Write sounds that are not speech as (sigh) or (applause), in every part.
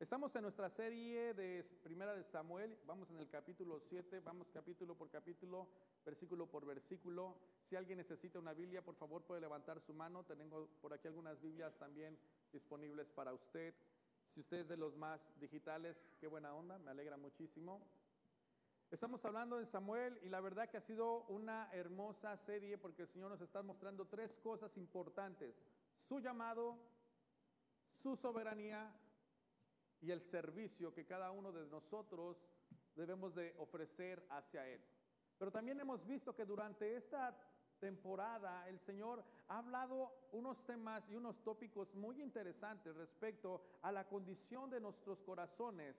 Estamos en nuestra serie de Primera de Samuel, vamos en el capítulo 7, vamos capítulo por capítulo, versículo por versículo. Si alguien necesita una Biblia, por favor puede levantar su mano. Tengo por aquí algunas Biblias también disponibles para usted. Si usted es de los más digitales, qué buena onda, me alegra muchísimo. Estamos hablando de Samuel y la verdad que ha sido una hermosa serie porque el Señor nos está mostrando tres cosas importantes. Su llamado, su soberanía y el servicio que cada uno de nosotros debemos de ofrecer hacia Él. Pero también hemos visto que durante esta temporada el Señor ha hablado unos temas y unos tópicos muy interesantes respecto a la condición de nuestros corazones,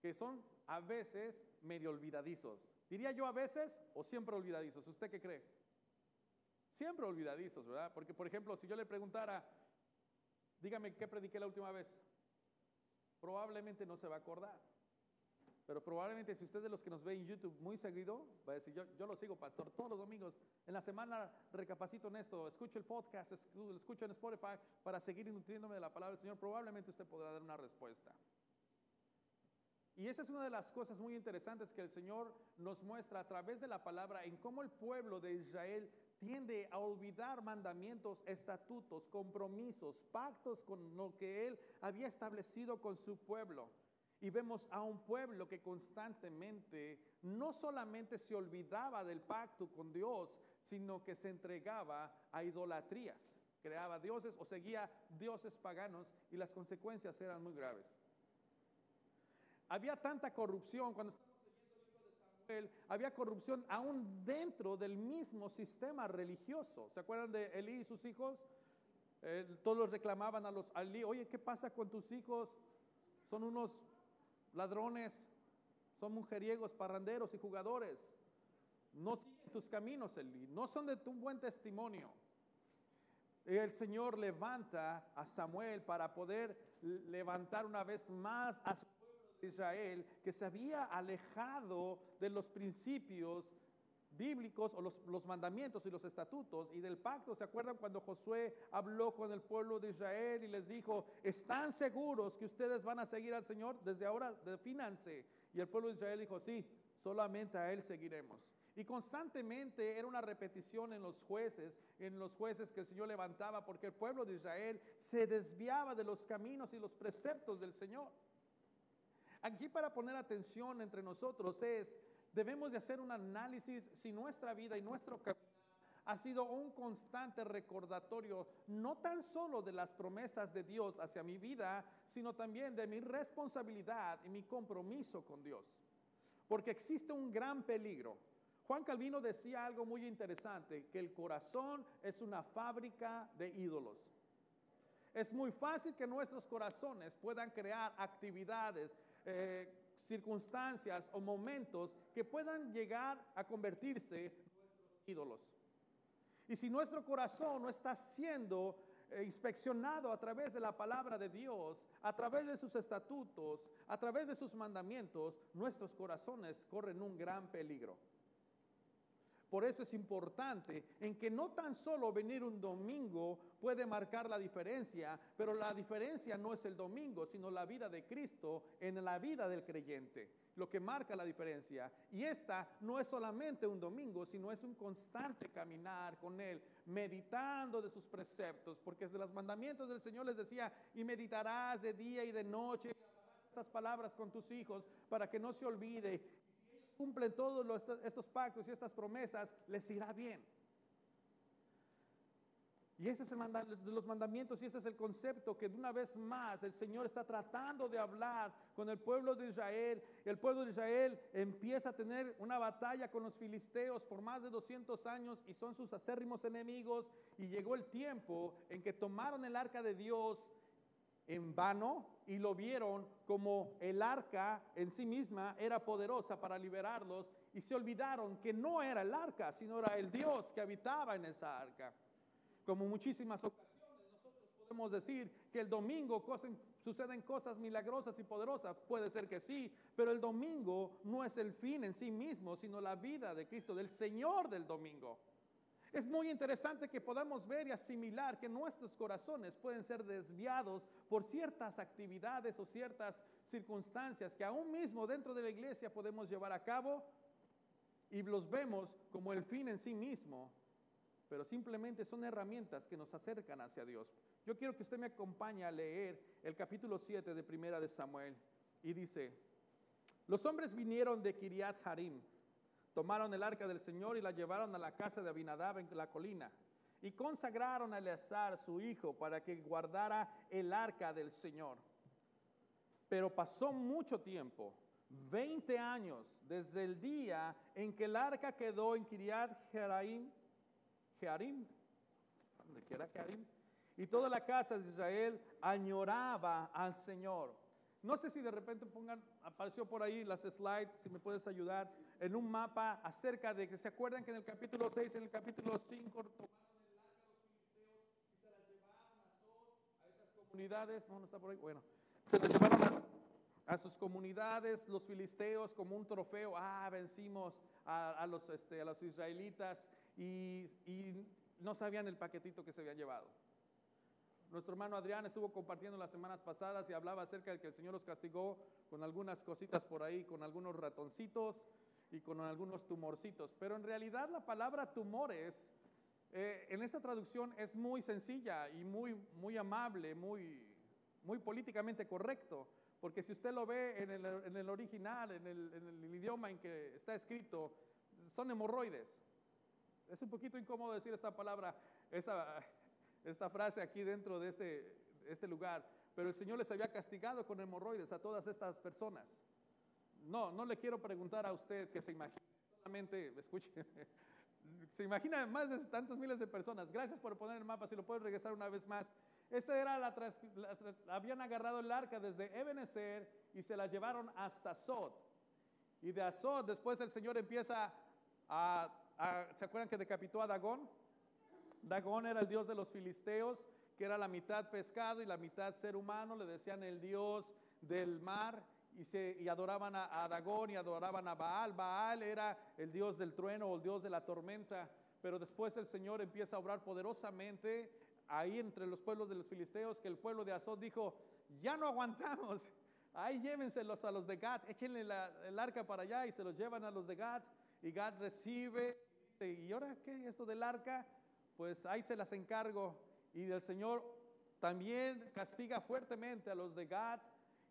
que son a veces medio olvidadizos. Diría yo a veces o siempre olvidadizos. ¿Usted qué cree? Siempre olvidadizos, ¿verdad? Porque, por ejemplo, si yo le preguntara, dígame qué prediqué la última vez, probablemente no se va a acordar. Pero probablemente si usted de los que nos ve en YouTube muy seguido, va a decir, yo, yo lo sigo, pastor, todos los domingos, en la semana recapacito en esto, escucho el podcast, escucho en Spotify para seguir nutriéndome de la palabra del Señor, probablemente usted podrá dar una respuesta. Y esa es una de las cosas muy interesantes que el Señor nos muestra a través de la palabra en cómo el pueblo de Israel tiende a olvidar mandamientos, estatutos, compromisos, pactos con lo que Él había establecido con su pueblo. Y vemos a un pueblo que constantemente no solamente se olvidaba del pacto con Dios, sino que se entregaba a idolatrías, creaba dioses o seguía dioses paganos y las consecuencias eran muy graves. Había tanta corrupción cuando había corrupción aún dentro del mismo sistema religioso. ¿Se acuerdan de Elí y sus hijos? todos reclamaban a los a Elí, oye, ¿qué pasa con tus hijos? Son unos ladrones, son mujeriegos, parranderos y jugadores. No siguen tus caminos, Elí, no son de tu buen testimonio. El Señor levanta a Samuel para poder levantar una vez más a su Israel que se había alejado de los principios bíblicos o los, los, mandamientos y los estatutos y del pacto. ¿Se acuerdan cuando Josué habló con el pueblo de Israel y les dijo, ¿están seguros que ustedes van a seguir al Señor? Desde ahora defínanse. Y el pueblo de Israel dijo, sí, solamente a Él seguiremos. Y constantemente era una repetición en los jueces, en los jueces que el Señor levantaba, porque el pueblo de Israel se desviaba de los caminos y los preceptos del Señor. Aquí para poner atención entre nosotros es, debemos de hacer un análisis si nuestra vida y nuestro camino ha sido un constante recordatorio, no tan solo de las promesas de Dios hacia mi vida, sino también de mi responsabilidad y mi compromiso con Dios. Porque existe un gran peligro. Juan Calvino decía algo muy interesante, que el corazón es una fábrica de ídolos. Es muy fácil que nuestros corazones puedan crear actividades, eh, circunstancias o momentos que puedan llegar a convertirse en nuestros ídolos. Y si nuestro corazón no está siendo eh, inspeccionado a través de la palabra de Dios, a través de sus estatutos, a través de sus mandamientos, nuestros corazones corren un gran peligro. Por eso es importante en que no tan solo venir un domingo puede marcar la diferencia, pero la diferencia no es el domingo, sino la vida de Cristo en la vida del creyente, lo que marca la diferencia. Y esta no es solamente un domingo, sino es un constante caminar con Él, meditando de sus preceptos, porque de los mandamientos del Señor les decía, y meditarás de día y de noche estas palabras con tus hijos para que no se olvide cumplen todos estos pactos y estas promesas, les irá bien. Y ese es el de los mandamientos y ese es el concepto que de una vez más el Señor está tratando de hablar con el pueblo de Israel. El pueblo de Israel empieza a tener una batalla con los filisteos por más de 200 años y son sus acérrimos enemigos. Y llegó el tiempo en que tomaron el arca de Dios en vano y lo vieron como el arca en sí misma era poderosa para liberarlos y se olvidaron que no era el arca, sino era el Dios que habitaba en esa arca. Como muchísimas ocasiones nosotros podemos decir que el domingo suceden cosas milagrosas y poderosas, puede ser que sí, pero el domingo no es el fin en sí mismo, sino la vida de Cristo, del Señor del domingo. Es muy interesante que podamos ver y asimilar que nuestros corazones pueden ser desviados por ciertas actividades o ciertas circunstancias que aún mismo dentro de la iglesia podemos llevar a cabo y los vemos como el fin en sí mismo, pero simplemente son herramientas que nos acercan hacia Dios. Yo quiero que usted me acompañe a leer el capítulo 7 de Primera de Samuel y dice, los hombres vinieron de Kiriat Harim Tomaron el arca del Señor y la llevaron a la casa de Abinadab en la colina. Y consagraron a Eleazar, su hijo, para que guardara el arca del Señor. Pero pasó mucho tiempo, 20 años, desde el día en que el arca quedó en Kiriat Jearim, Jearim, quiera Jearim, y toda la casa de Israel añoraba al Señor. No sé si de repente pongan, apareció por ahí las slides, si me puedes ayudar en un mapa acerca de que se acuerdan que en el capítulo 6, en el capítulo 5, tomaron el arca los filisteos y se las llevaron a, a esas comunidades. No, no está por ahí. Bueno, se las llevaron a, sus comunidades, los filisteos, como un trofeo. Ah, vencimos a, los, este, a los israelitas y, y no sabían el paquetito que se habían llevado. Nuestro hermano Adrián estuvo compartiendo las semanas pasadas y hablaba acerca de que el Señor los castigó con algunas cositas por ahí, con algunos ratoncitos, y con algunos tumorcitos. Pero en realidad la palabra tumores eh, en esta traducción es muy sencilla y muy, muy amable, muy, muy políticamente correcto. Porque si usted lo ve en el, en el original, en el, en el, idioma en que está escrito, son hemorroides. Es un poquito incómodo decir esta palabra, esta, esta frase aquí dentro de este, este lugar, pero el Señor les había castigado con hemorroides a todas estas personas. No, no le quiero preguntar a usted que se imagine, solamente (laughs) escuche. se imagina más de tantos miles de personas. Gracias por poner el mapa, si lo puedes regresar una vez más. Esta era la, habían agarrado el arca desde Ebenezer y se la llevaron hasta Sod. Y de Azod después el Señor empieza a, a, ¿se acuerdan que decapitó a Dagón? Dagón era el dios de los filisteos, que era la mitad pescado y la mitad ser humano, le decían el dios del mar y, se, y adoraban a, a, Dagón y adoraban a Baal. Baal era el dios del trueno o el dios de la tormenta, pero después el Señor empieza a obrar poderosamente ahí entre los pueblos de los filisteos, que el pueblo de Azot dijo, ya no aguantamos, ahí llévenselos a los de Gad, échenle el arca para allá y se los llevan a los de Gad, y Gad recibe, ¿y ahora qué? Esto del arca, pues ahí se las encargo, y el Señor también castiga fuertemente a los de Gad,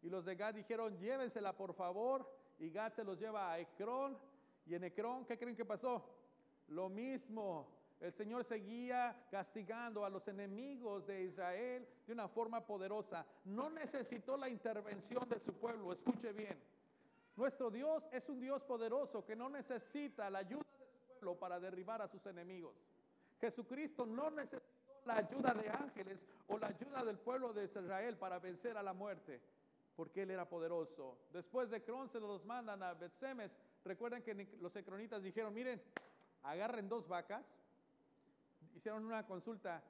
y los de Gad dijeron, llévensela por favor. Y Gad se los lleva a Ecrón. Y en Ecrón, ¿qué creen que pasó? Lo mismo. El Señor seguía castigando a los enemigos de Israel de una forma poderosa. No necesitó la intervención de su pueblo. Escuche bien. Nuestro Dios es un Dios poderoso que no necesita la ayuda de su pueblo para derribar a sus enemigos. Jesucristo no necesitó la ayuda de ángeles o la ayuda del pueblo de Israel para vencer a la muerte porque él era poderoso. Después de Cron se los mandan a Betsemes. Recuerden que los ecronitas dijeron, miren, agarren dos vacas, hicieron una consulta,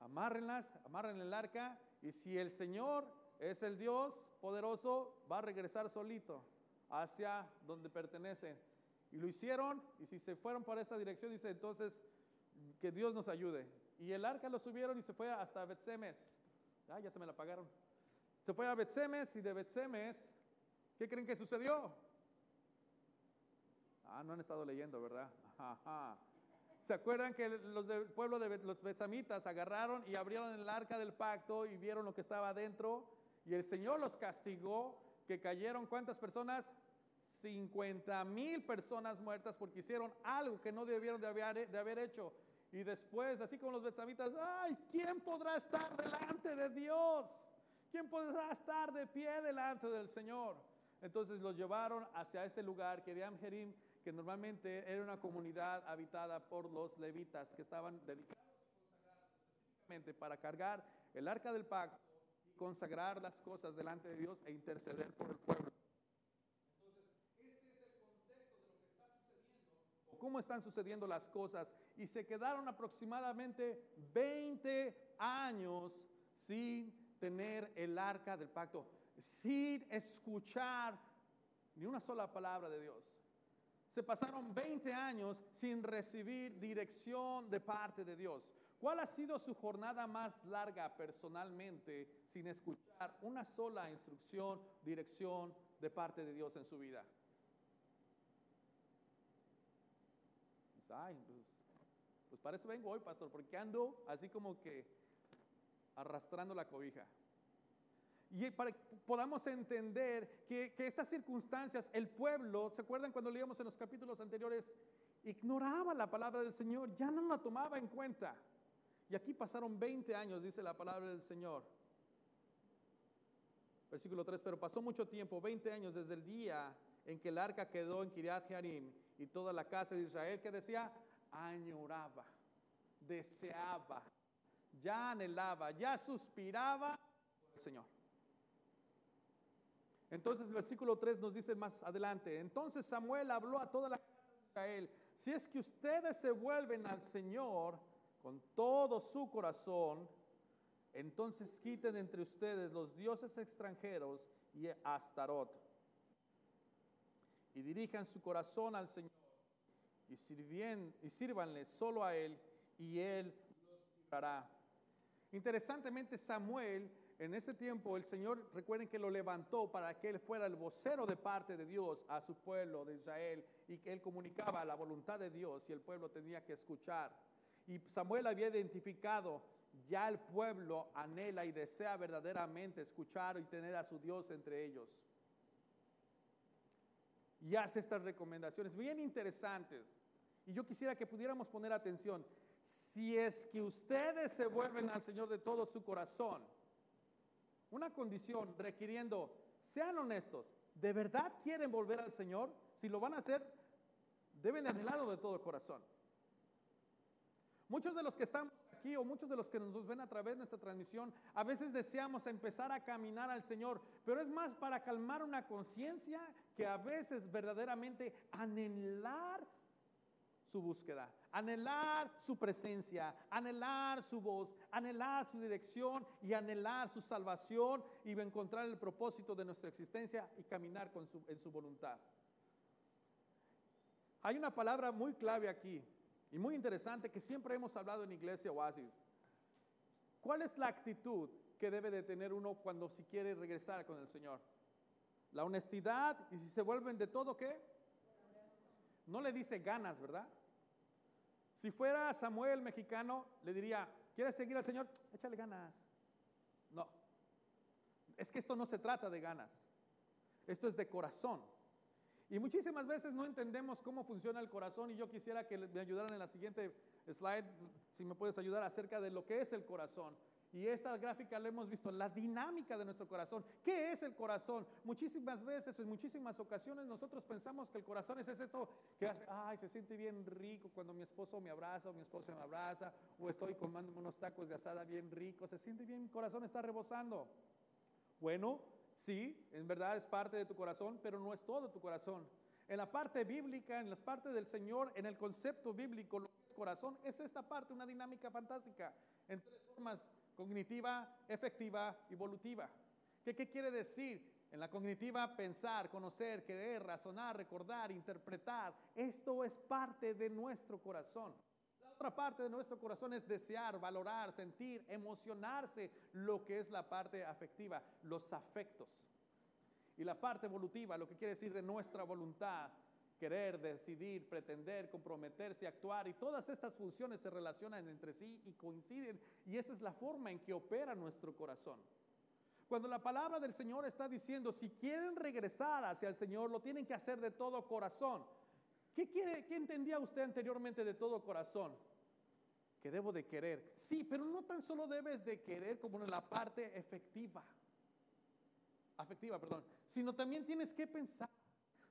amárrenlas, amarren el arca, y si el Señor es el Dios poderoso, va a regresar solito hacia donde pertenece. Y lo hicieron, y si se fueron para esa dirección, dice entonces que Dios nos ayude. Y el arca lo subieron y se fue hasta Betsemes. Ah, ya se me la pagaron. Se fue a Betsemes y de Betsemes, ¿qué creen que sucedió? Ah, no han estado leyendo, ¿verdad? ¿Se acuerdan que los del pueblo de los Betzamitas agarraron y abrieron el arca del pacto y vieron lo que estaba adentro? Y el Señor los castigó, que cayeron cuántas personas? 50 mil personas muertas porque hicieron algo que no debieron de haber, de haber hecho. Y después, así como los Betzamitas, ¡ay! ¿Quién podrá estar delante de Dios? ¿Quién podrá estar de pie delante del Señor? Entonces los llevaron hacia este lugar, que Jerim, que normalmente era una comunidad habitada por los levitas que estaban dedicados específicamente para cargar el arca del pacto consagrar las cosas delante de Dios e interceder por el pueblo. Entonces, este es el contexto de lo que está sucediendo, o cómo están sucediendo las cosas, y se quedaron aproximadamente 20 años sin tener el arca del pacto sin escuchar ni una sola palabra de Dios, se pasaron 20 años sin recibir dirección de parte de Dios. ¿Cuál ha sido su jornada más larga personalmente sin escuchar una sola instrucción, dirección de parte de Dios en su vida? Ay, pues, pues para eso vengo hoy, pastor, porque ando así como que arrastrando la cobija. Y para que podamos entender que, que, estas circunstancias, el pueblo, ¿se acuerdan cuando leíamos en los capítulos anteriores? Ignoraba la palabra del Señor, ya no la tomaba en cuenta. Y aquí pasaron 20 años, dice la palabra del Señor. Versículo 3, pero pasó mucho tiempo, 20 años desde el día en que el arca quedó en Kiriat Jearim y toda la casa de Israel que decía, añoraba, deseaba, ya anhelaba, ya suspiraba por el Señor. Entonces el versículo 3 nos dice más adelante, entonces Samuel habló a toda la casa de Israel, si es que ustedes se vuelven al Señor con todo su corazón, entonces quiten entre ustedes los dioses extranjeros y Astarot y dirijan su corazón al Señor y, sirvien, y sírvanle solo a Él y Él los librará. Interesantemente, Samuel en ese tiempo el Señor, recuerden que lo levantó para que él fuera el vocero de parte de Dios a su pueblo de Israel y que él comunicaba la voluntad de Dios y el pueblo tenía que escuchar. Y Samuel había identificado, ya el pueblo anhela y desea verdaderamente escuchar y tener a su Dios entre ellos. Y hace estas recomendaciones bien interesantes. Y yo quisiera que pudiéramos poner atención. Si es que ustedes se vuelven al Señor de todo su corazón, una condición requiriendo, sean honestos, ¿de verdad quieren volver al Señor? Si lo van a hacer, deben anhelarlo de todo corazón. Muchos de los que estamos aquí o muchos de los que nos ven a través de nuestra transmisión, a veces deseamos empezar a caminar al Señor, pero es más para calmar una conciencia que a veces verdaderamente anhelar su búsqueda, anhelar su presencia, anhelar su voz, anhelar su dirección y anhelar su salvación y encontrar el propósito de nuestra existencia y caminar en su voluntad. Hay una palabra muy clave aquí y muy interesante que siempre hemos hablado en Iglesia Oasis. ¿Cuál es la actitud que debe de tener uno cuando si quiere regresar con el Señor? La honestidad y si se vuelven de todo, ¿qué? No le dice ganas, ¿verdad? Si fuera Samuel mexicano, le diría, ¿quieres seguir al Señor? Échale ganas. No. Es que esto no se trata de ganas. Esto es de corazón. Y muchísimas veces no entendemos cómo funciona el corazón y yo quisiera que me ayudaran en la siguiente slide, si me puedes ayudar acerca de lo que es el corazón. Y esta gráfica la hemos visto, la dinámica de nuestro corazón. ¿Qué es el corazón? Muchísimas veces, en muchísimas ocasiones, nosotros pensamos que el corazón es esto que hace, ay, se siente bien rico cuando mi esposo me abraza o mi esposa me abraza, o estoy comiendo unos tacos de asada bien ricos, se siente bien, mi corazón está rebosando. Bueno, sí, en verdad es parte de tu corazón, pero no es todo tu corazón. En la parte bíblica, en las partes del Señor, en el concepto bíblico, lo que es corazón es esta parte, una dinámica fantástica, en tres formas cognitiva, efectiva y evolutiva. ¿Qué, ¿Qué quiere decir? En la cognitiva, pensar, conocer, querer, razonar, recordar, interpretar. Esto es parte de nuestro corazón. Otra parte de nuestro corazón es desear, valorar, sentir, emocionarse, lo que es la parte afectiva, los afectos. Y la parte evolutiva, lo que quiere decir de nuestra voluntad, querer, decidir, pretender, comprometerse, actuar, y todas estas funciones se relacionan entre sí y coinciden, y esa es la forma en que opera nuestro corazón. Cuando la palabra del Señor está diciendo, si quieren regresar hacia el Señor, lo tienen que hacer de todo corazón. ¿Qué, quiere, qué entendía usted anteriormente de todo corazón? Que debo de querer. Sí, pero no tan solo debes de querer como en la parte efectiva, afectiva, perdón, sino también tienes que pensar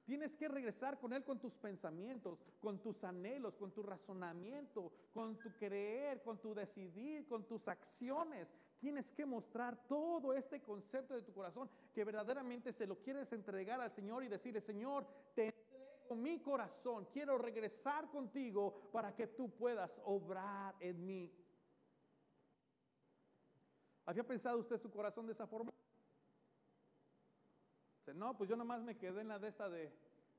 Tienes que regresar con Él con tus pensamientos, con tus anhelos, con tu razonamiento, con tu creer, con tu decidir, con tus acciones. Tienes que mostrar todo este concepto de tu corazón que verdaderamente se lo quieres entregar al Señor y decirle, Señor, te mi corazón, quiero regresar contigo para que tú puedas obrar en mí. ¿Había pensado usted su corazón de esa forma? no, pues yo nomás me quedé en la de esta de,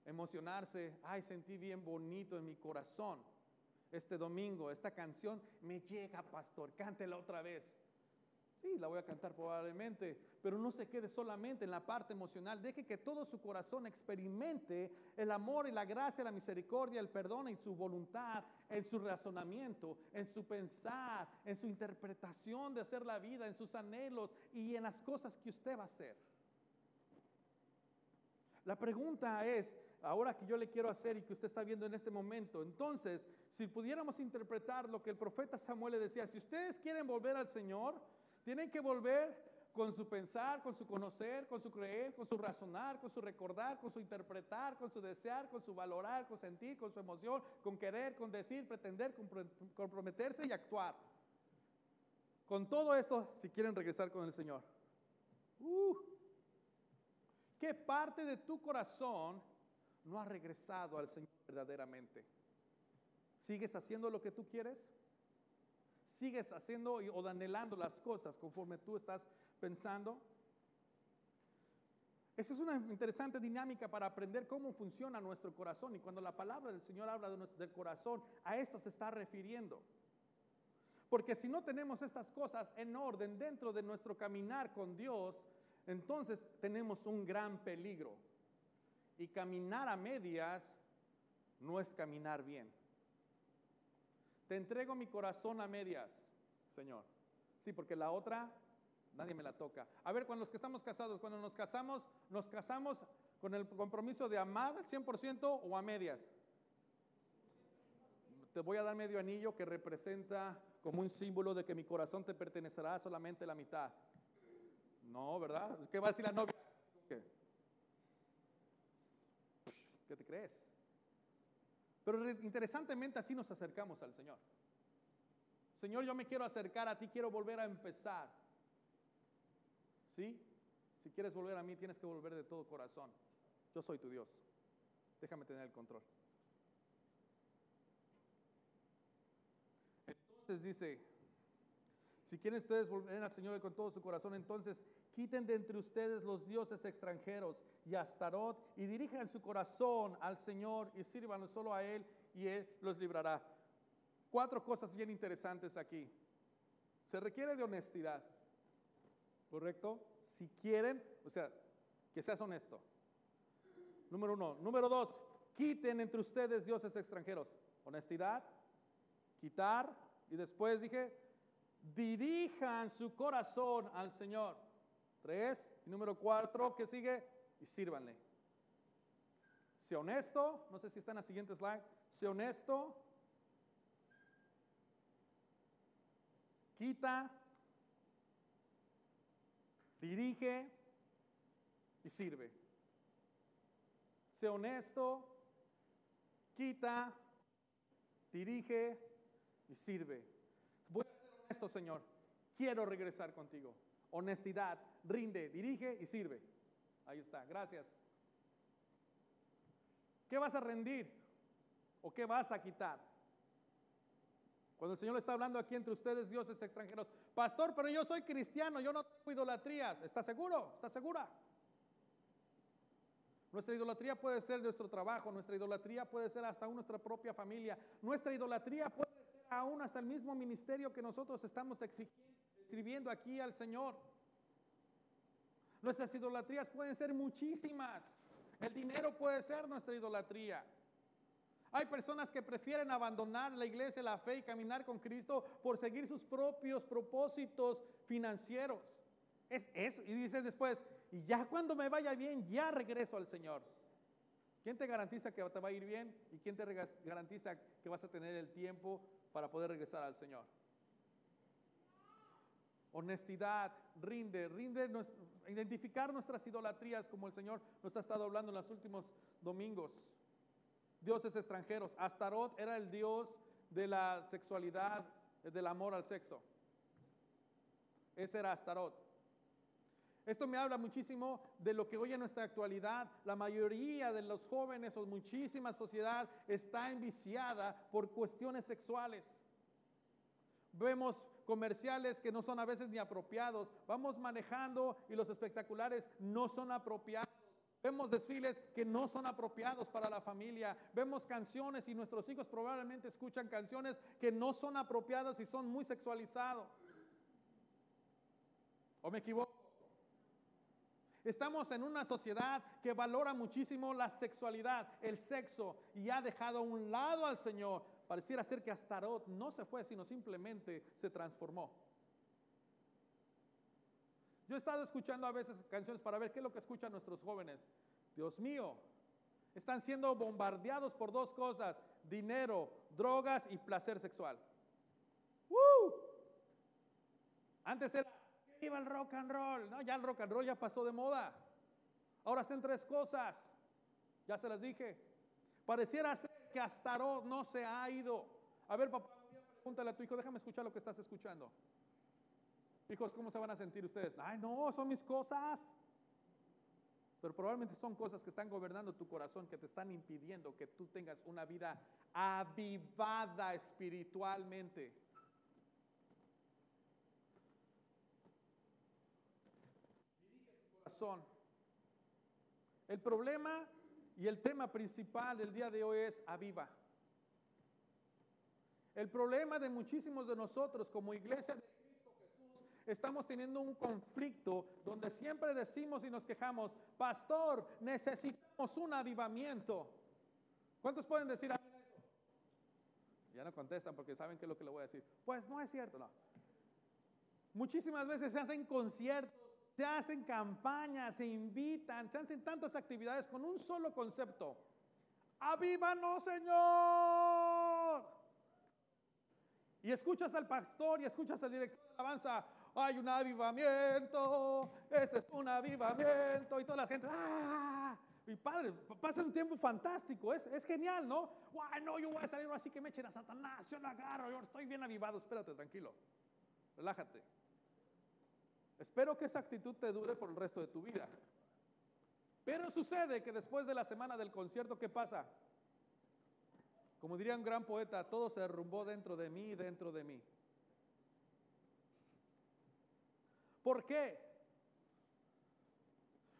emocionarse, ay, sentí bien bonito en mi corazón este domingo, esta canción me llega, pastor, cántela otra vez. Sí, la voy a cantar probablemente, pero no se quede solamente en la parte emocional. Deje que todo su corazón experimente el amor y la gracia, la misericordia, el perdón en su voluntad, en su razonamiento, en su pensar, en su interpretación de hacer la vida, en sus anhelos y en las cosas que usted va a hacer. La pregunta es, ahora que yo le quiero hacer y que usted está viendo en este momento, entonces, si pudiéramos interpretar lo que el profeta Samuel le decía, si ustedes quieren volver al Señor, tienen que volver con su pensar, con su conocer, con su creer, con su razonar, con su recordar, con su interpretar, con su desear, con su valorar, con sentir, con su emoción, con querer, con decir, pretender, comprometerse y actuar. Con todo eso, si quieren regresar con el Señor. Uh, ¿Qué parte de tu corazón no ha regresado al Señor verdaderamente? ¿Sigues haciendo lo que tú quieres? ¿Sigues haciendo o anhelando las cosas conforme tú estás pensando? Esa es una interesante dinámica para aprender cómo funciona nuestro corazón. Y cuando la palabra del Señor habla de nuestro, del corazón, a esto se está refiriendo. Porque si no tenemos estas cosas en orden dentro de nuestro caminar con Dios, entonces tenemos un gran peligro. Y caminar a medias no es caminar bien. Te entrego mi corazón a medias, Señor. Sí, porque la otra nadie me la toca. A ver, cuando los que estamos casados, cuando nos casamos, nos casamos con el compromiso de amar al 100% o a medias. Te voy a dar medio anillo que representa como un símbolo de que mi corazón te pertenecerá solamente la mitad. No, ¿verdad? ¿Qué va a decir la novia? ¿Qué, ¿Qué te crees? Pero interesantemente así nos acercamos al Señor. Señor, yo me quiero acercar a ti, quiero volver a empezar. ¿Sí? Si quieres volver a mí, tienes que volver de todo corazón. Yo soy tu Dios. Déjame tener el control. Entonces dice, si quieren ustedes volver al Señor con todo su corazón, entonces Quiten de entre ustedes los dioses extranjeros y Astarot y dirijan su corazón al Señor y sirvan solo a Él y Él los librará. Cuatro cosas bien interesantes aquí. Se requiere de honestidad, ¿correcto? Si quieren, o sea, que seas honesto. Número uno. Número dos, quiten entre ustedes dioses extranjeros. Honestidad, quitar y después dije, dirijan su corazón al Señor. Tres. Y número cuatro, ¿qué sigue? Y sírvanle. Sé honesto, no sé si está en la siguiente slide. Sé honesto. Quita. Dirige y sirve. Sé honesto. Quita. Dirige y sirve. Voy a ser honesto, Señor. Quiero regresar contigo honestidad, rinde, dirige y sirve. Ahí está, gracias. ¿Qué vas a rendir? ¿O qué vas a quitar? Cuando el Señor le está hablando aquí entre ustedes, dioses extranjeros, pastor, pero yo soy cristiano, yo no tengo idolatrías. ¿Está seguro? ¿Está segura? Nuestra idolatría puede ser nuestro trabajo, nuestra idolatría puede ser hasta nuestra propia familia, nuestra idolatría puede ser aún hasta el mismo ministerio que nosotros estamos exigiendo escribiendo aquí al Señor. Nuestras idolatrías pueden ser muchísimas. El dinero puede ser nuestra idolatría. Hay personas que prefieren abandonar la iglesia, la fe y caminar con Cristo por seguir sus propios propósitos financieros. Es eso. Y dice después, y ya cuando me vaya bien, ya regreso al Señor. ¿Quién te garantiza que te va a ir bien? ¿Y quién te garantiza que vas a tener el tiempo para poder regresar al Señor? Honestidad, rinde, rinde, identificar nuestras idolatrías como el Señor nos ha estado hablando en los últimos domingos. Dioses extranjeros. Astarot era el dios de la sexualidad, del amor al sexo. Ese era Astarot. Esto me habla muchísimo de lo que hoy en nuestra actualidad la mayoría de los jóvenes o muchísima sociedad está enviciada por cuestiones sexuales. Vemos comerciales que no son a veces ni apropiados. Vamos manejando y los espectaculares no son apropiados. Vemos desfiles que no son apropiados para la familia. Vemos canciones y nuestros hijos probablemente escuchan canciones que no son apropiadas y son muy sexualizados. ¿O me equivoco? Estamos en una sociedad que valora muchísimo la sexualidad, el sexo, y ha dejado a un lado al Señor. Pareciera ser que Astarot no se fue, sino simplemente se transformó. Yo he estado escuchando a veces canciones para ver qué es lo que escuchan nuestros jóvenes. Dios mío, están siendo bombardeados por dos cosas, dinero, drogas y placer sexual. Antes era Viva el rock and roll. No, ya el rock and roll ya pasó de moda. Ahora hacen tres cosas. Ya se las dije. Pareciera ser que Astarot no se ha ido. A ver, papá, pregúntale a tu hijo, déjame escuchar lo que estás escuchando. Hijos, ¿cómo se van a sentir ustedes? Ay, no, son mis cosas. Pero probablemente son cosas que están gobernando tu corazón, que te están impidiendo que tú tengas una vida avivada espiritualmente. El problema y el tema principal del día de hoy es aviva. El problema de muchísimos de nosotros como iglesia de Cristo Jesús, estamos teniendo un conflicto donde siempre decimos y nos quejamos, pastor, necesitamos un avivamiento. ¿Cuántos pueden decir eso? Ya no contestan porque saben qué es lo que le voy a decir. Pues no es cierto, no. Muchísimas veces se hacen conciertos se hacen campañas, se invitan, se hacen tantas actividades con un solo concepto. ¡Avívanos, Señor! Y escuchas al pastor y escuchas al director de alabanza, hay un avivamiento, este es un avivamiento, y toda la gente, ¡ah! Y padre, pasa un tiempo fantástico, es, genial, ¿no? ¡Ay, no, yo voy a salir así que me echen a Satanás, yo lo agarro, yo estoy bien avivado, espérate, tranquilo, relájate. Espero que esa actitud te dure por el resto de tu vida. Pero sucede que después de la semana del concierto, ¿qué pasa? Como diría un gran poeta, todo se derrumbó dentro de mí y dentro de mí. ¿Por qué?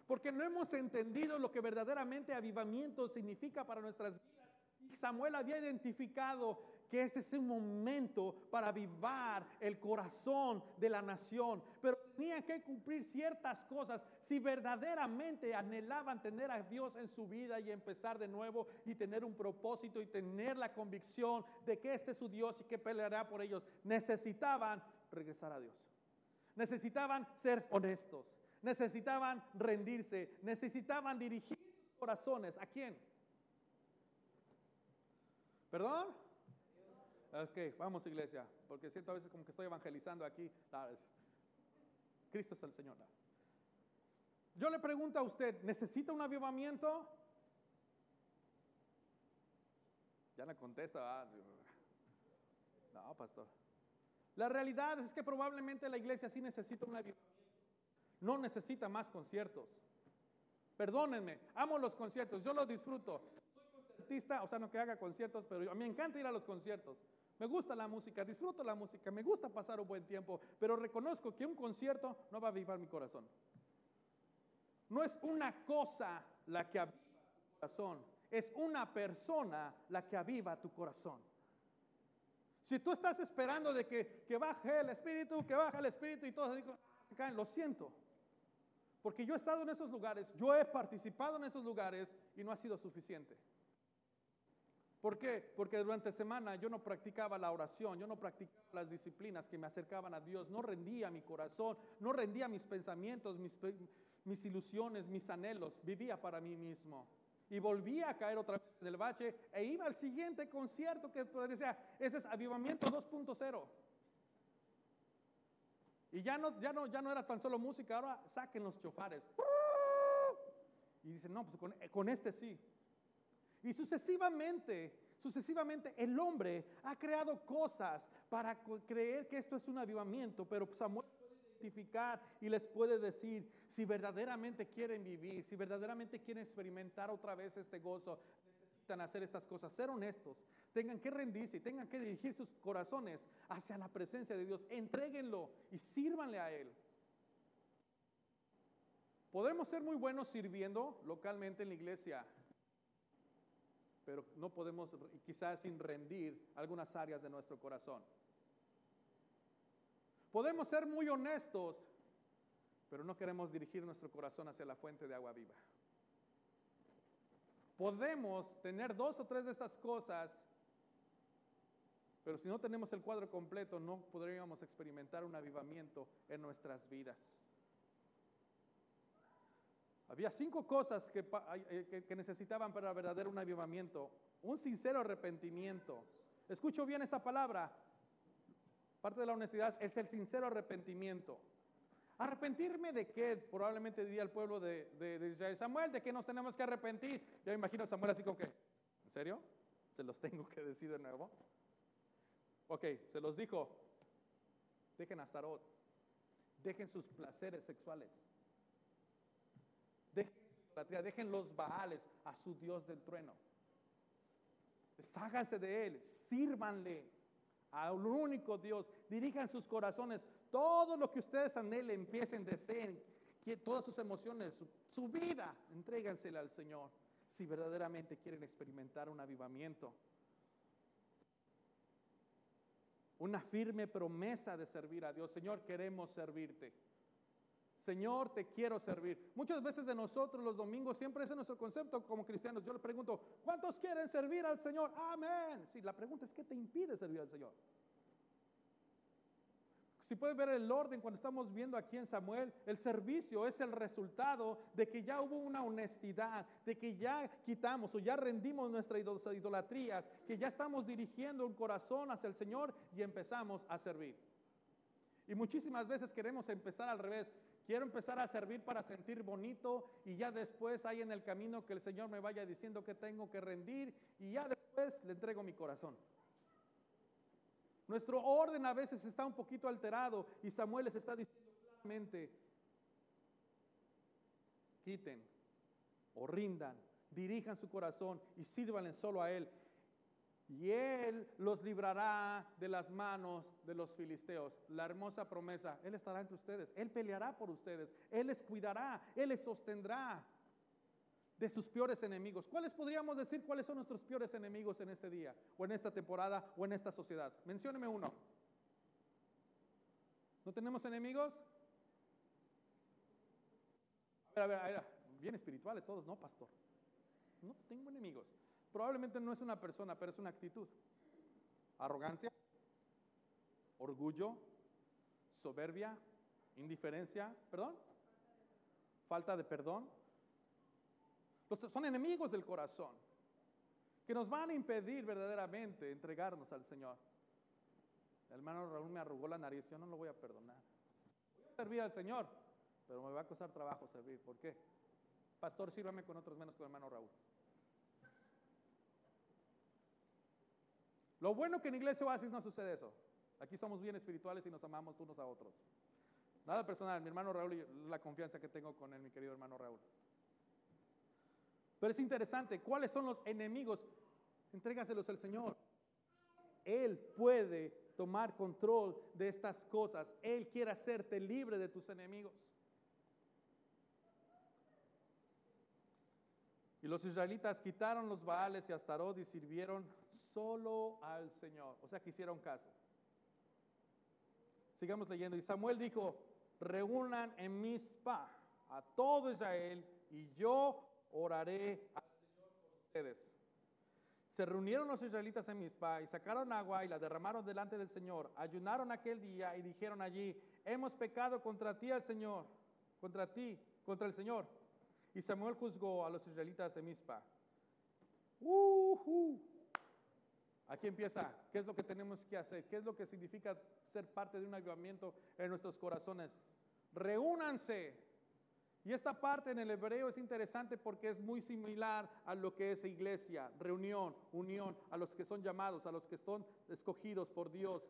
Porque no hemos entendido lo que verdaderamente avivamiento significa para nuestras vidas. Samuel había identificado que este es un momento para avivar el corazón de la nación. Pero tenía que cumplir ciertas cosas si verdaderamente anhelaban tener a Dios en su vida y empezar de nuevo y tener un propósito y tener la convicción de que este es su Dios y que peleará por ellos. Necesitaban regresar a Dios. Necesitaban ser honestos. Necesitaban rendirse. Necesitaban dirigir sus corazones. ¿A quién? ¿Perdón? Ok, vamos iglesia, porque siento a veces como que estoy evangelizando aquí. Cristo es el Señor. Yo le pregunto a usted, ¿necesita un avivamiento? Ya me contesta, ah, no, pastor. La realidad es que probablemente la iglesia sí necesita un avivamiento. No necesita más conciertos. Perdónenme, amo los conciertos, yo los disfruto. Soy concertista, o sea, no que haga conciertos, pero a mí me encanta ir a los conciertos. Me gusta la música, disfruto la música, me gusta pasar un buen tiempo, pero reconozco que un concierto no va a avivar mi corazón. No es una cosa la que aviva tu corazón, es una persona la que aviva tu corazón. Si tú estás esperando de que, que baje el espíritu, que baje el espíritu y todo se caen, lo siento. Porque yo he estado en esos lugares, yo he participado en esos lugares y no ha sido suficiente. ¿Por qué? Porque durante semana yo no practicaba la oración, yo no practicaba las disciplinas que me acercaban a Dios, no rendía mi corazón, no rendía mis pensamientos, mis, ilusiones, mis anhelos, vivía para mí mismo. Y volvía a caer otra vez en el bache e iba al siguiente concierto que decía, ese es avivamiento 2.0. Y ya no, ya, no, ya no era tan solo música, ahora saquen los chofares. Y dicen, no, pues con, con este sí. Y sucesivamente, sucesivamente el hombre ha creado cosas para creer que esto es un avivamiento, pero Samuel puede identificar y les puede decir si verdaderamente quieren vivir, si verdaderamente quieren experimentar otra vez este gozo, necesitan hacer estas cosas, ser honestos, tengan que rendirse y tengan que dirigir sus corazones hacia la presencia de Dios, entréguenlo y sírvanle a Él. Podremos ser muy buenos sirviendo localmente en la iglesia, pero no podemos quizás sin rendir algunas áreas de nuestro corazón. Podemos ser muy honestos, pero no queremos dirigir nuestro corazón hacia la fuente de agua viva. Podemos tener dos o tres de estas cosas, pero si no tenemos el cuadro completo, no podríamos experimentar un avivamiento en nuestras vidas. Había cinco cosas eh, que, necesitaban para verdadero un avivamiento. Un sincero arrepentimiento. Escucho bien esta palabra. Parte de la honestidad es el sincero arrepentimiento. ¿Arrepentirme de qué? Probablemente diría el pueblo de, Israel. Samuel, ¿de qué nos tenemos que arrepentir? Ya me imagino a Samuel así como que, ¿en serio? ¿Se los tengo que decir de nuevo? Ok, se los dijo. Dejen a Starot. Dejen sus placeres sexuales. Dejen los baales a su Dios del trueno. Desháganse de él, sírvanle al único Dios, dirijan sus corazones, todo lo que ustedes anhelen, empiecen, deseen, todas sus emociones, su, su vida, entrégansela al Señor si verdaderamente quieren experimentar un avivamiento. Una firme promesa de servir a Dios. Señor, queremos servirte. Señor, te quiero servir. Muchas veces de nosotros los domingos siempre ese es nuestro concepto como cristianos. Yo le pregunto, ¿cuántos quieren servir al Señor? Amén. Sí, la pregunta es, ¿qué te impide servir al Señor? Si puedes ver el orden cuando estamos viendo aquí en Samuel, el servicio es el resultado de que ya hubo una honestidad, de que ya quitamos o ya rendimos nuestras idolatrías, que ya estamos dirigiendo un corazón hacia el Señor y empezamos a servir. Y muchísimas veces queremos empezar al revés. Quiero empezar a servir para sentir bonito y ya después hay en el camino que el Señor me vaya diciendo que tengo que rendir y ya después le entrego mi corazón. Nuestro orden a veces está un poquito alterado y Samuel les está diciendo claramente, quiten o rindan, dirijan su corazón y sírvanle solo a Él y Él los librará de las manos de los filisteos. La hermosa promesa, Él estará entre ustedes, Él peleará por ustedes, Él les cuidará, Él les sostendrá de sus peores enemigos. ¿Cuáles podríamos decir cuáles son nuestros peores enemigos en este día, o en esta temporada, o en esta sociedad? Mencióneme uno. ¿No tenemos enemigos? A ver, a ver, a ver, bien espirituales todos, ¿no, pastor? No tengo enemigos. Probablemente no es una persona, pero es una actitud. Arrogancia, orgullo, soberbia, indiferencia, perdón, falta de perdón. son enemigos del corazón que nos van a impedir verdaderamente entregarnos al Señor. El hermano Raúl me arrugó la nariz, yo no lo voy a perdonar. Voy a servir al Señor, pero me va a costar trabajo servir. ¿Por qué? Pastor, sírvame con otros menos con el hermano Raúl. Lo bueno que en Iglesia Oasis no sucede eso. Aquí somos bien espirituales y nos amamos unos a otros. Nada personal, mi hermano Raúl la confianza que tengo con él, mi querido hermano Raúl. Pero es interesante, ¿cuáles son los enemigos? Entrégaselos al Señor. Él puede tomar control de estas cosas. Él quiere hacerte libre de tus enemigos. Y los israelitas quitaron los Baales y Astarot y sirvieron solo al Señor. O sea que hicieron caso. Sigamos leyendo. Y Samuel dijo, reúnan en Mizpa a todo Israel y yo oraré al Señor por ustedes. Se reunieron los israelitas en Mizpa y sacaron agua y la derramaron delante del Señor. Ayunaron aquel día y dijeron allí, hemos pecado contra ti al Señor, contra ti, contra el Señor. Y Samuel juzgó a los israelitas en Mizpa. Uh Aquí empieza, ¿qué es lo que tenemos que hacer? ¿Qué es lo que significa ser parte de un avivamiento en nuestros corazones? Reúnanse. Y esta parte en el hebreo es interesante porque es muy similar a lo que es iglesia, reunión, unión, a los que son llamados, a los que son escogidos por Dios.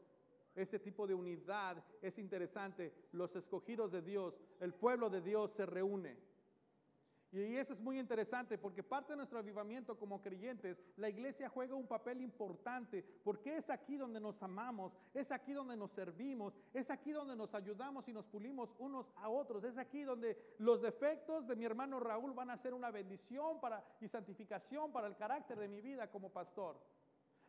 Este tipo de unidad es interesante. Los escogidos de Dios, el pueblo de Dios se reúne. Y eso es muy interesante porque parte de nuestro avivamiento como creyentes, la iglesia juega un papel importante porque es aquí donde nos amamos, es aquí donde nos servimos, es aquí donde nos ayudamos y nos pulimos unos a otros, es aquí donde los defectos de mi hermano Raúl van a ser una bendición para, y santificación para el carácter de mi vida como pastor.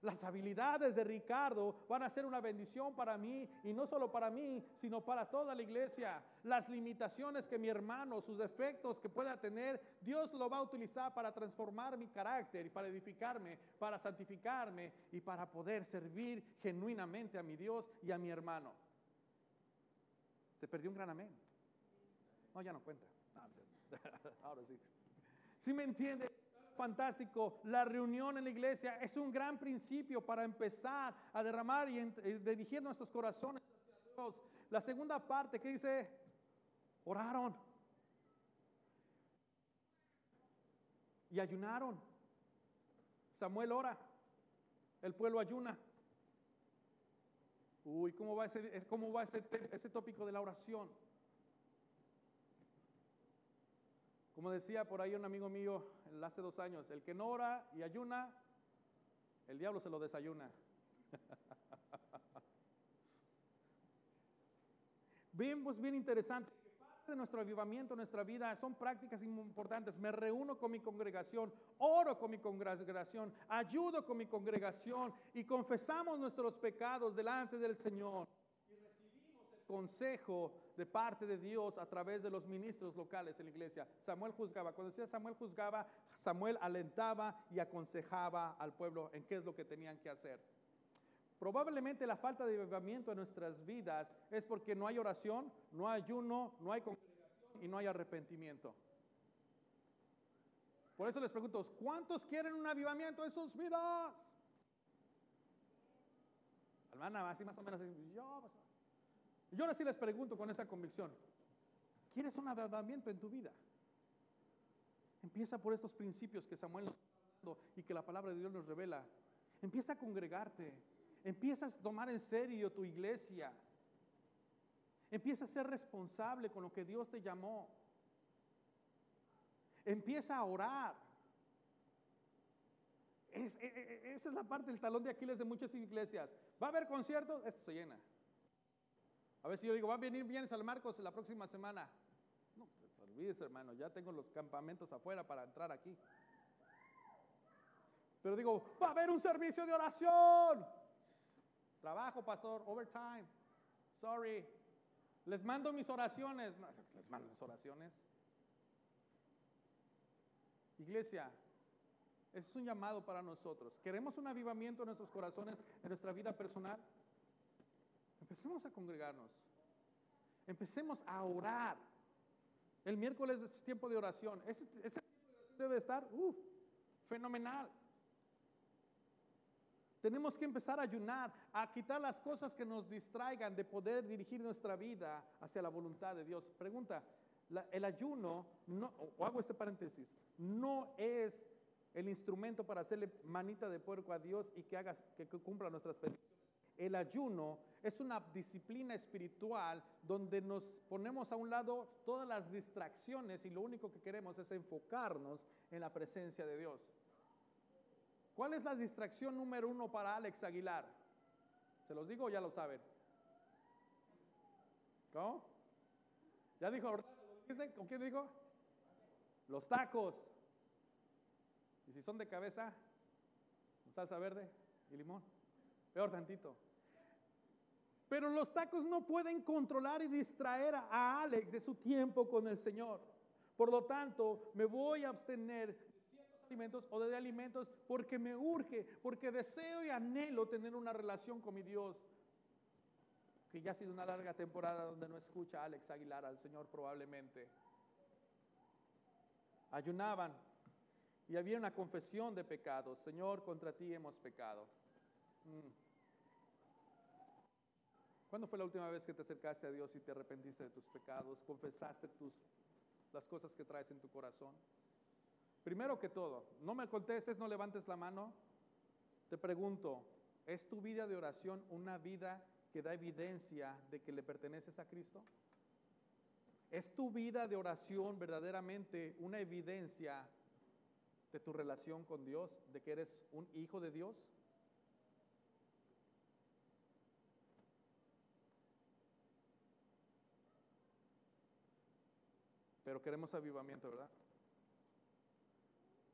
Las habilidades de Ricardo van a ser una bendición para mí y no solo para mí, sino para toda la iglesia. Las limitaciones que mi hermano, sus defectos que pueda tener, Dios lo va a utilizar para transformar mi carácter y para edificarme, para santificarme y para poder servir genuinamente a mi Dios y a mi hermano. Se perdió un gran amén. No, ya no cuenta. (laughs) Ahora sí. ¿Sí me entiende? Fantástico. La reunión en la iglesia es un gran principio para empezar a derramar y, dirigir nuestros corazones hacia Dios. La segunda parte que dice, oraron y ayunaron. Samuel ora, el pueblo ayuna. Uy, ¿cómo va ese, cómo va ese, ese tópico de la oración? Como decía por ahí un amigo mío hace dos años, el que no ora y ayuna, el diablo se lo desayuna. (laughs) Vemos bien interesante parte de nuestro avivamiento, nuestra vida, son prácticas importantes. Me reúno con mi congregación, oro con mi congregación, ayudo con mi congregación y confesamos nuestros pecados delante del Señor. Consejo de parte de Dios a través de los ministros locales en la iglesia. Samuel juzgaba. Cuando decía Samuel juzgaba, Samuel alentaba y aconsejaba al pueblo en qué es lo que tenían que hacer. Probablemente la falta de avivamiento en nuestras vidas es porque no hay oración, no hay ayuno, no hay congregación y no hay arrepentimiento. Por eso les pregunto, ¿cuántos quieren un avivamiento en sus vidas? Hermana, así más o menos, yo, pues, yo ahora sí les pregunto con esta convicción, ¿quieres un avivamiento en tu vida? Empieza por estos principios que Samuel nos está dando y que la palabra de Dios nos revela. Empieza a congregarte. Empieza a tomar en serio tu iglesia. Empieza a ser responsable con lo que Dios te llamó. Empieza a orar. E, e, e, esa es la parte del talón de Aquiles de muchas iglesias. ¿Va a haber conciertos? Esto se llena. A ver si yo digo, va a venir bien San Marcos la próxima semana. No, pues, olvídese, hermano, ya tengo los campamentos afuera para entrar aquí. Pero digo, va a haber un servicio de oración. Trabajo, pastor, overtime. Sorry. Les mando mis oraciones. les mando mis oraciones. Iglesia, ese es un llamado para nosotros. ¿Queremos un avivamiento en nuestros corazones, en nuestra vida personal? Empecemos a congregarnos. Empecemos a orar. El miércoles es tiempo de oración. Ese, ese debe estar, uff, fenomenal. Tenemos que empezar a ayunar, a quitar las cosas que nos distraigan de poder dirigir nuestra vida hacia la voluntad de Dios. Pregunta, el ayuno, no, o hago este paréntesis, no es el instrumento para hacerle manita de puerco a Dios y que, hagas, que cumpla nuestras peticiones. El ayuno es una disciplina espiritual donde nos ponemos a un lado todas las distracciones y lo único que queremos es enfocarnos en la presencia de Dios. ¿Cuál es la distracción número uno para Alex Aguilar? ¿Se los digo o ya lo saben? ¿Cómo? ¿Ya dijo? ¿Con quién dijo? Los tacos. Y si son de cabeza, salsa verde y limón. Peor tantito. Pero los tacos no pueden controlar y distraer a Alex de su tiempo con el Señor. Por lo tanto, me voy a abstener de ciertos alimentos o de alimentos porque me urge, porque deseo y anhelo tener una relación con mi Dios. Que ya ha sido una larga temporada donde no escucha a Alex Aguilar al Señor probablemente. Ayunaban y había una confesión de pecados. Señor, contra ti hemos pecado. Mm. ¿Cuándo fue la última vez que te acercaste a Dios y te arrepentiste de tus pecados? ¿Confesaste tus, las cosas que traes en tu corazón? Primero que todo, no me contestes, no levantes la mano. Te pregunto, ¿es tu vida de oración una vida que da evidencia de que le perteneces a Cristo? ¿Es tu vida de oración verdaderamente una evidencia de tu relación con Dios, de que eres un hijo de Dios? Pero queremos avivamiento, ¿verdad?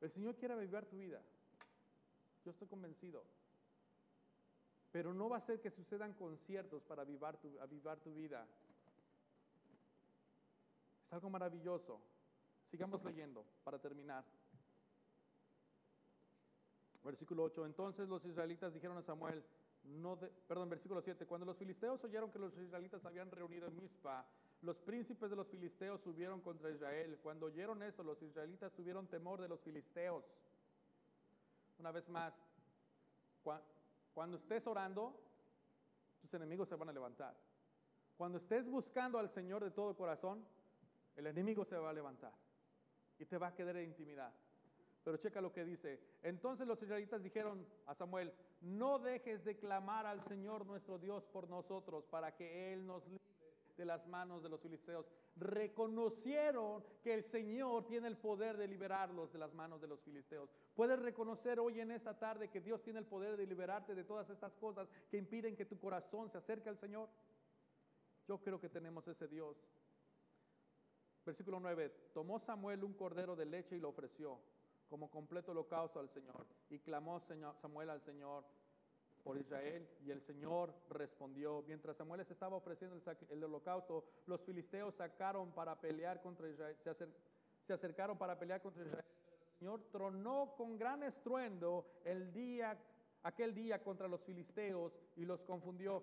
El Señor quiere avivar tu vida. Yo estoy convencido. Pero no va a ser que sucedan conciertos para avivar tu, avivar tu vida. Es algo maravilloso. Sigamos leyendo para terminar. Versículo 8. Entonces los israelitas dijeron a Samuel, no de, perdón, versículo 7. Cuando los filisteos oyeron que los israelitas habían reunido en Mizpa, los príncipes de los filisteos subieron contra Israel. Cuando oyeron esto, los israelitas tuvieron temor de los filisteos. Una vez más, cuando estés orando, tus enemigos se van a levantar. Cuando estés buscando al Señor de todo corazón, el enemigo se va a levantar y te va a querer intimidar. Pero checa lo que dice. Entonces los israelitas dijeron a Samuel, no dejes de clamar al Señor nuestro Dios por nosotros para que Él nos libre de las manos de los filisteos. Reconocieron que el Señor tiene el poder de liberarlos de las manos de los filisteos. Puedes reconocer hoy en esta tarde que Dios tiene el poder de liberarte de todas estas cosas que impiden que tu corazón se acerque al Señor. Yo creo que tenemos ese Dios. Versículo 9. Tomó Samuel un cordero de leche y lo ofreció como completo holocausto al Señor. Y clamó Samuel al Señor por Israel y el Señor respondió. Mientras Samuel les estaba ofreciendo el, holocausto, los filisteos sacaron para pelear contra Israel, se, acercaron para pelear contra Israel. El Señor tronó con gran estruendo el día, aquel día contra los filisteos y los confundió.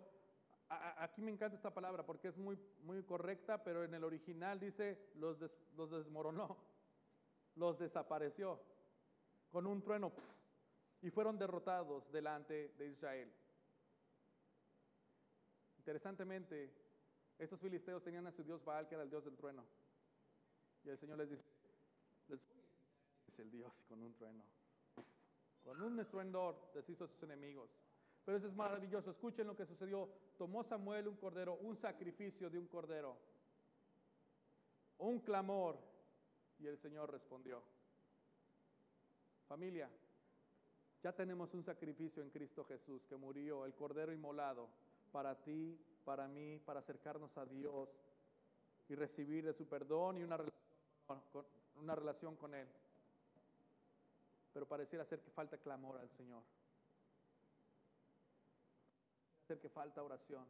aquí me encanta esta palabra porque es muy, muy correcta, pero en el original dice los, los desmoronó, (laughs) los desapareció con un trueno y fueron derrotados delante de Israel. Interesantemente, estos filisteos tenían a su dios Baal, que era el dios del trueno. Y el Señor les dice, es el Dios con un trueno. Con un estruendor deshizo a sus enemigos. Pero eso es maravilloso. Escuchen lo que sucedió. Tomó Samuel un cordero, un sacrificio de un cordero, un clamor, y el Señor respondió. Familia, ya tenemos un sacrificio en Cristo Jesús que murió, el Cordero inmolado, para ti, para mí, para acercarnos a Dios y recibir de su perdón y una relación con, Él. Pero pareciera ser que falta clamor al Señor. Ser que falta oración.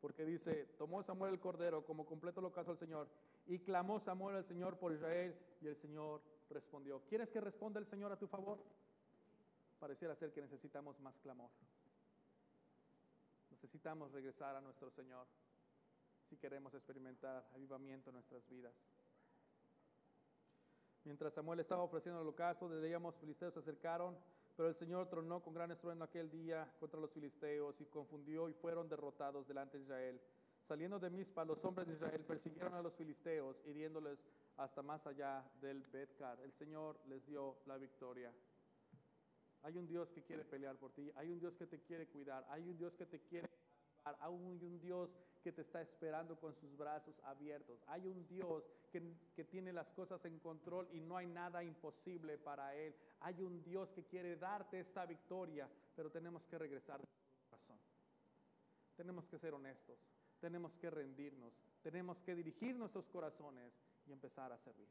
Porque dice, tomó Samuel el Cordero como completo lo caso al Señor y clamó Samuel al Señor por Israel y el Señor respondió. ¿Quieres que responda el Señor a tu favor? Pareciera ser que necesitamos más clamor. Necesitamos regresar a nuestro Señor si queremos experimentar avivamiento en nuestras vidas. Mientras Samuel estaba ofreciendo el ocaso, leíamos, filisteos se acercaron, pero el Señor tronó con gran estruendo aquel día contra los filisteos y confundió y fueron derrotados delante de Israel. Saliendo de Mizpa, los hombres de Israel persiguieron a los filisteos, hiriéndoles hasta más allá del Betcar. El Señor les dio la victoria. Hay un Dios que quiere pelear por ti, hay un Dios que te quiere cuidar, hay un Dios que te quiere ayudar, hay un Dios que te está esperando con sus brazos abiertos, hay un Dios que, que tiene las cosas en control y no hay nada imposible para Él, hay un Dios que quiere darte esta victoria, pero tenemos que regresar de corazón. Tenemos que ser honestos, tenemos que rendirnos, tenemos que dirigir nuestros corazones y empezar a servir.